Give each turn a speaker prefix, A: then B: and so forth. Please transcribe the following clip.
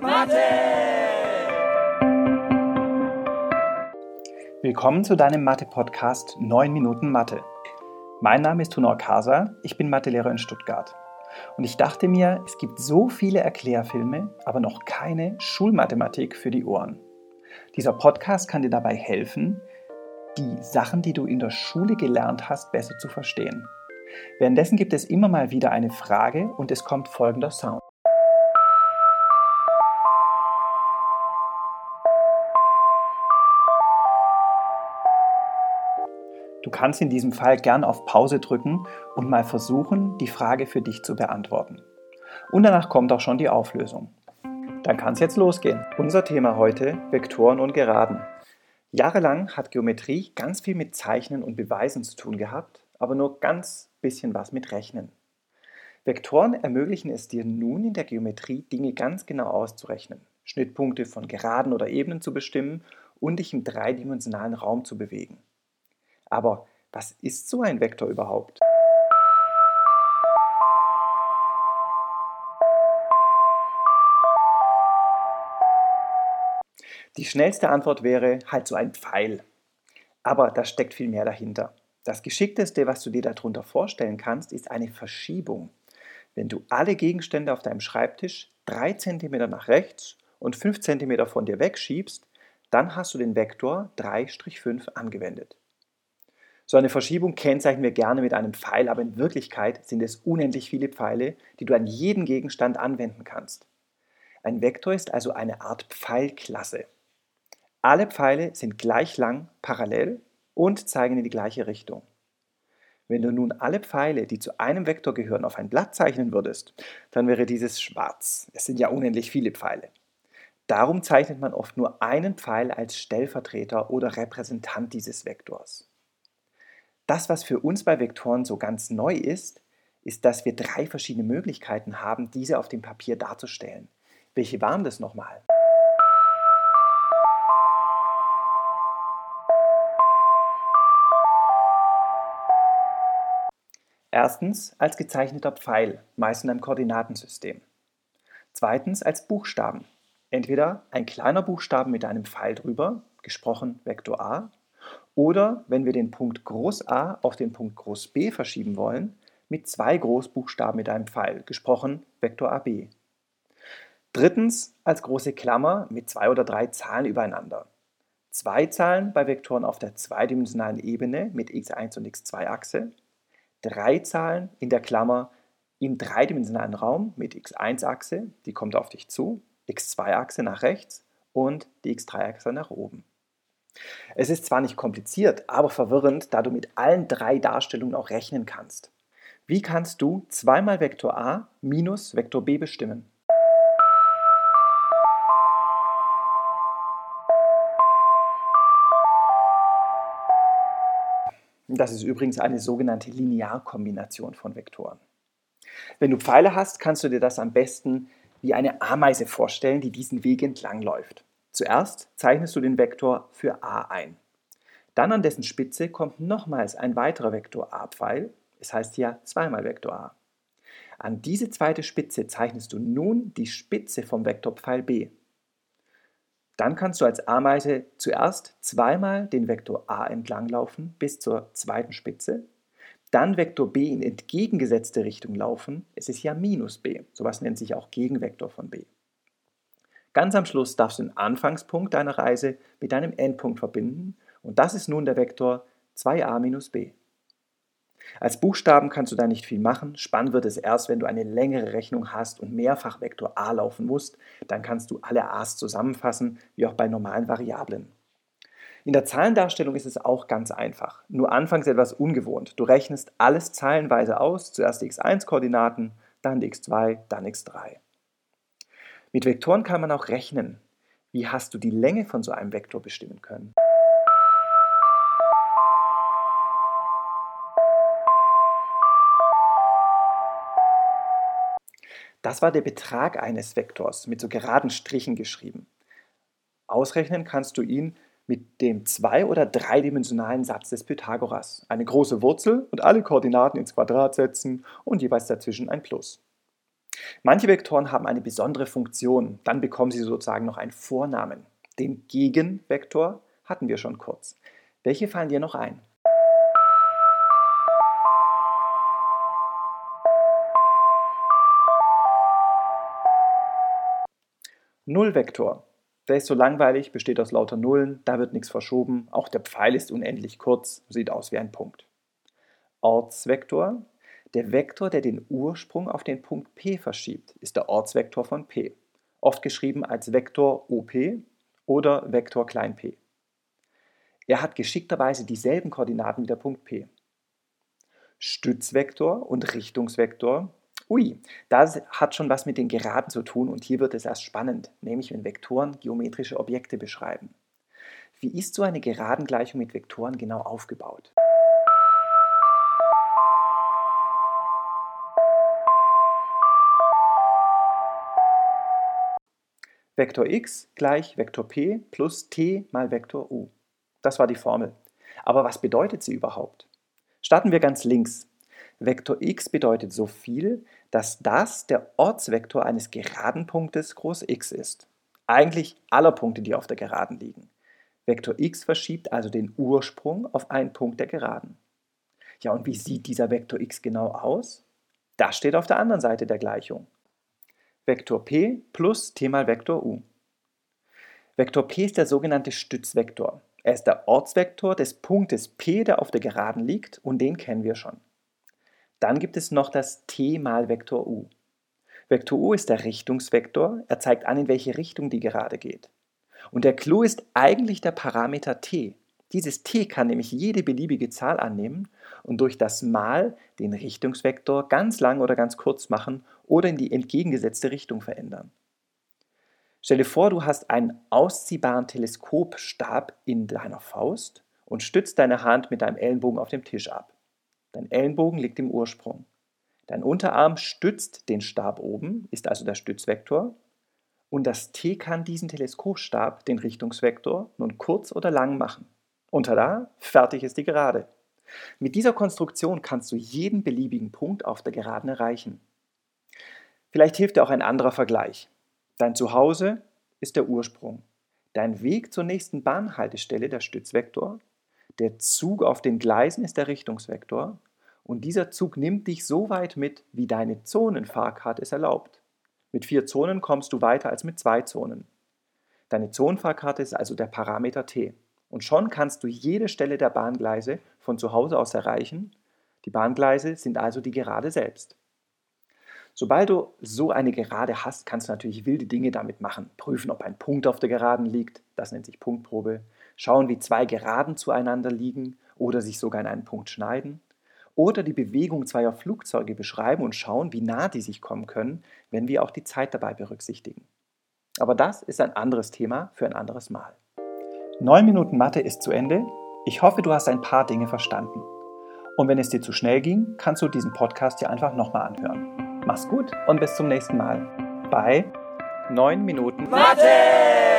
A: Mathe!
B: Willkommen zu deinem Mathe-Podcast 9 Minuten Mathe. Mein Name ist Tunor Kasa, ich bin Mathelehrer in Stuttgart. Und ich dachte mir, es gibt so viele Erklärfilme, aber noch keine Schulmathematik für die Ohren. Dieser Podcast kann dir dabei helfen, die Sachen, die du in der Schule gelernt hast, besser zu verstehen. Währenddessen gibt es immer mal wieder eine Frage und es kommt folgender Sound. Du kannst in diesem Fall gern auf Pause drücken und mal versuchen, die Frage für dich zu beantworten. Und danach kommt auch schon die Auflösung. Dann kann es jetzt losgehen. Unser Thema heute Vektoren und Geraden. Jahrelang hat Geometrie ganz viel mit Zeichnen und Beweisen zu tun gehabt, aber nur ganz bisschen was mit Rechnen. Vektoren ermöglichen es dir nun in der Geometrie, Dinge ganz genau auszurechnen, Schnittpunkte von Geraden oder Ebenen zu bestimmen und dich im dreidimensionalen Raum zu bewegen. Aber was ist so ein Vektor überhaupt? Die schnellste Antwort wäre halt so ein Pfeil. Aber da steckt viel mehr dahinter. Das Geschickteste, was du dir darunter vorstellen kannst, ist eine Verschiebung. Wenn du alle Gegenstände auf deinem Schreibtisch 3 cm nach rechts und 5 cm von dir wegschiebst, dann hast du den Vektor 3-5 angewendet. So eine Verschiebung kennzeichnen wir gerne mit einem Pfeil, aber in Wirklichkeit sind es unendlich viele Pfeile, die du an jeden Gegenstand anwenden kannst. Ein Vektor ist also eine Art Pfeilklasse. Alle Pfeile sind gleich lang, parallel und zeigen in die gleiche Richtung. Wenn du nun alle Pfeile, die zu einem Vektor gehören, auf ein Blatt zeichnen würdest, dann wäre dieses schwarz. Es sind ja unendlich viele Pfeile. Darum zeichnet man oft nur einen Pfeil als Stellvertreter oder Repräsentant dieses Vektors. Das, was für uns bei Vektoren so ganz neu ist, ist, dass wir drei verschiedene Möglichkeiten haben, diese auf dem Papier darzustellen. Welche waren das nochmal? Erstens als gezeichneter Pfeil, meist in einem Koordinatensystem. Zweitens als Buchstaben. Entweder ein kleiner Buchstaben mit einem Pfeil drüber, gesprochen Vektor A, oder wenn wir den Punkt Groß A auf den Punkt Groß B verschieben wollen, mit zwei Großbuchstaben mit einem Pfeil, gesprochen Vektor AB. Drittens als große Klammer mit zwei oder drei Zahlen übereinander. Zwei Zahlen bei Vektoren auf der zweidimensionalen Ebene mit x1 und x2-Achse, drei Zahlen in der Klammer im dreidimensionalen Raum mit x1-Achse, die kommt auf dich zu, x2-Achse nach rechts und die x3-Achse nach oben. Es ist zwar nicht kompliziert, aber verwirrend, da du mit allen drei Darstellungen auch rechnen kannst. Wie kannst du zweimal Vektor a minus Vektor b bestimmen? Das ist übrigens eine sogenannte Linearkombination von Vektoren. Wenn du Pfeile hast, kannst du dir das am besten wie eine Ameise vorstellen, die diesen Weg entlang läuft. Zuerst zeichnest du den Vektor für a ein. Dann an dessen Spitze kommt nochmals ein weiterer Vektor a-Pfeil, es heißt hier zweimal Vektor a. An diese zweite Spitze zeichnest du nun die Spitze vom Vektorpfeil b. Dann kannst du als Ameise zuerst zweimal den Vektor a entlanglaufen bis zur zweiten Spitze, dann Vektor b in entgegengesetzte Richtung laufen, es ist ja minus b, sowas nennt sich auch Gegenvektor von b. Ganz am Schluss darfst du den Anfangspunkt deiner Reise mit deinem Endpunkt verbinden und das ist nun der Vektor 2a minus b. Als Buchstaben kannst du da nicht viel machen. Spannend wird es erst, wenn du eine längere Rechnung hast und mehrfach Vektor a laufen musst. Dann kannst du alle a's zusammenfassen, wie auch bei normalen Variablen. In der Zahlendarstellung ist es auch ganz einfach, nur anfangs etwas ungewohnt. Du rechnest alles zahlenweise aus, zuerst die x1-Koordinaten, dann die x2, dann x3. Mit Vektoren kann man auch rechnen. Wie hast du die Länge von so einem Vektor bestimmen können? Das war der Betrag eines Vektors mit so geraden Strichen geschrieben. Ausrechnen kannst du ihn mit dem zwei- oder dreidimensionalen Satz des Pythagoras. Eine große Wurzel und alle Koordinaten ins Quadrat setzen und jeweils dazwischen ein Plus. Manche Vektoren haben eine besondere Funktion, dann bekommen sie sozusagen noch einen Vornamen. Den Gegenvektor hatten wir schon kurz. Welche fallen dir noch ein? Nullvektor. Der ist so langweilig, besteht aus lauter Nullen, da wird nichts verschoben, auch der Pfeil ist unendlich kurz, sieht aus wie ein Punkt. Ortsvektor. Der Vektor, der den Ursprung auf den Punkt P verschiebt, ist der Ortsvektor von P, oft geschrieben als Vektor OP oder Vektor p. Er hat geschickterweise dieselben Koordinaten wie der Punkt P. Stützvektor und Richtungsvektor. Ui, das hat schon was mit den Geraden zu tun und hier wird es erst spannend, nämlich wenn Vektoren geometrische Objekte beschreiben. Wie ist so eine Geradengleichung mit Vektoren genau aufgebaut? Vektor x gleich Vektor p plus t mal Vektor u. Das war die Formel. Aber was bedeutet sie überhaupt? Starten wir ganz links. Vektor x bedeutet so viel, dass das der Ortsvektor eines geraden Punktes groß x ist. Eigentlich aller Punkte, die auf der Geraden liegen. Vektor x verschiebt also den Ursprung auf einen Punkt der Geraden. Ja, und wie sieht dieser Vektor x genau aus? Das steht auf der anderen Seite der Gleichung. Vektor p plus t mal Vektor u. Vektor p ist der sogenannte Stützvektor. Er ist der Ortsvektor des Punktes p, der auf der Geraden liegt, und den kennen wir schon. Dann gibt es noch das t mal Vektor u. Vektor u ist der Richtungsvektor, er zeigt an, in welche Richtung die Gerade geht. Und der Clou ist eigentlich der Parameter t. Dieses t kann nämlich jede beliebige Zahl annehmen und durch das Mal den Richtungsvektor ganz lang oder ganz kurz machen oder in die entgegengesetzte Richtung verändern. Stell dir vor, du hast einen ausziehbaren Teleskopstab in deiner Faust und stützt deine Hand mit deinem Ellenbogen auf dem Tisch ab. Dein Ellenbogen liegt im Ursprung. Dein Unterarm stützt den Stab oben, ist also der Stützvektor, und das T kann diesen Teleskopstab, den Richtungsvektor, nun kurz oder lang machen. Und tada, fertig ist die Gerade. Mit dieser Konstruktion kannst du jeden beliebigen Punkt auf der Geraden erreichen. Vielleicht hilft dir auch ein anderer Vergleich. Dein Zuhause ist der Ursprung. Dein Weg zur nächsten Bahnhaltestelle der Stützvektor. Der Zug auf den Gleisen ist der Richtungsvektor. Und dieser Zug nimmt dich so weit mit, wie deine Zonenfahrkarte es erlaubt. Mit vier Zonen kommst du weiter als mit zwei Zonen. Deine Zonenfahrkarte ist also der Parameter t. Und schon kannst du jede Stelle der Bahngleise von zu Hause aus erreichen. Die Bahngleise sind also die Gerade selbst. Sobald du so eine Gerade hast, kannst du natürlich wilde Dinge damit machen. Prüfen, ob ein Punkt auf der Geraden liegt, das nennt sich Punktprobe. Schauen, wie zwei Geraden zueinander liegen oder sich sogar in einen Punkt schneiden. Oder die Bewegung zweier Flugzeuge beschreiben und schauen, wie nah die sich kommen können, wenn wir auch die Zeit dabei berücksichtigen. Aber das ist ein anderes Thema für ein anderes Mal. 9 Minuten Mathe ist zu Ende. Ich hoffe, du hast ein paar Dinge verstanden. Und wenn es dir zu schnell ging, kannst du diesen Podcast ja einfach nochmal anhören. Mach's gut und bis zum nächsten Mal bei 9 Minuten
A: Mathe!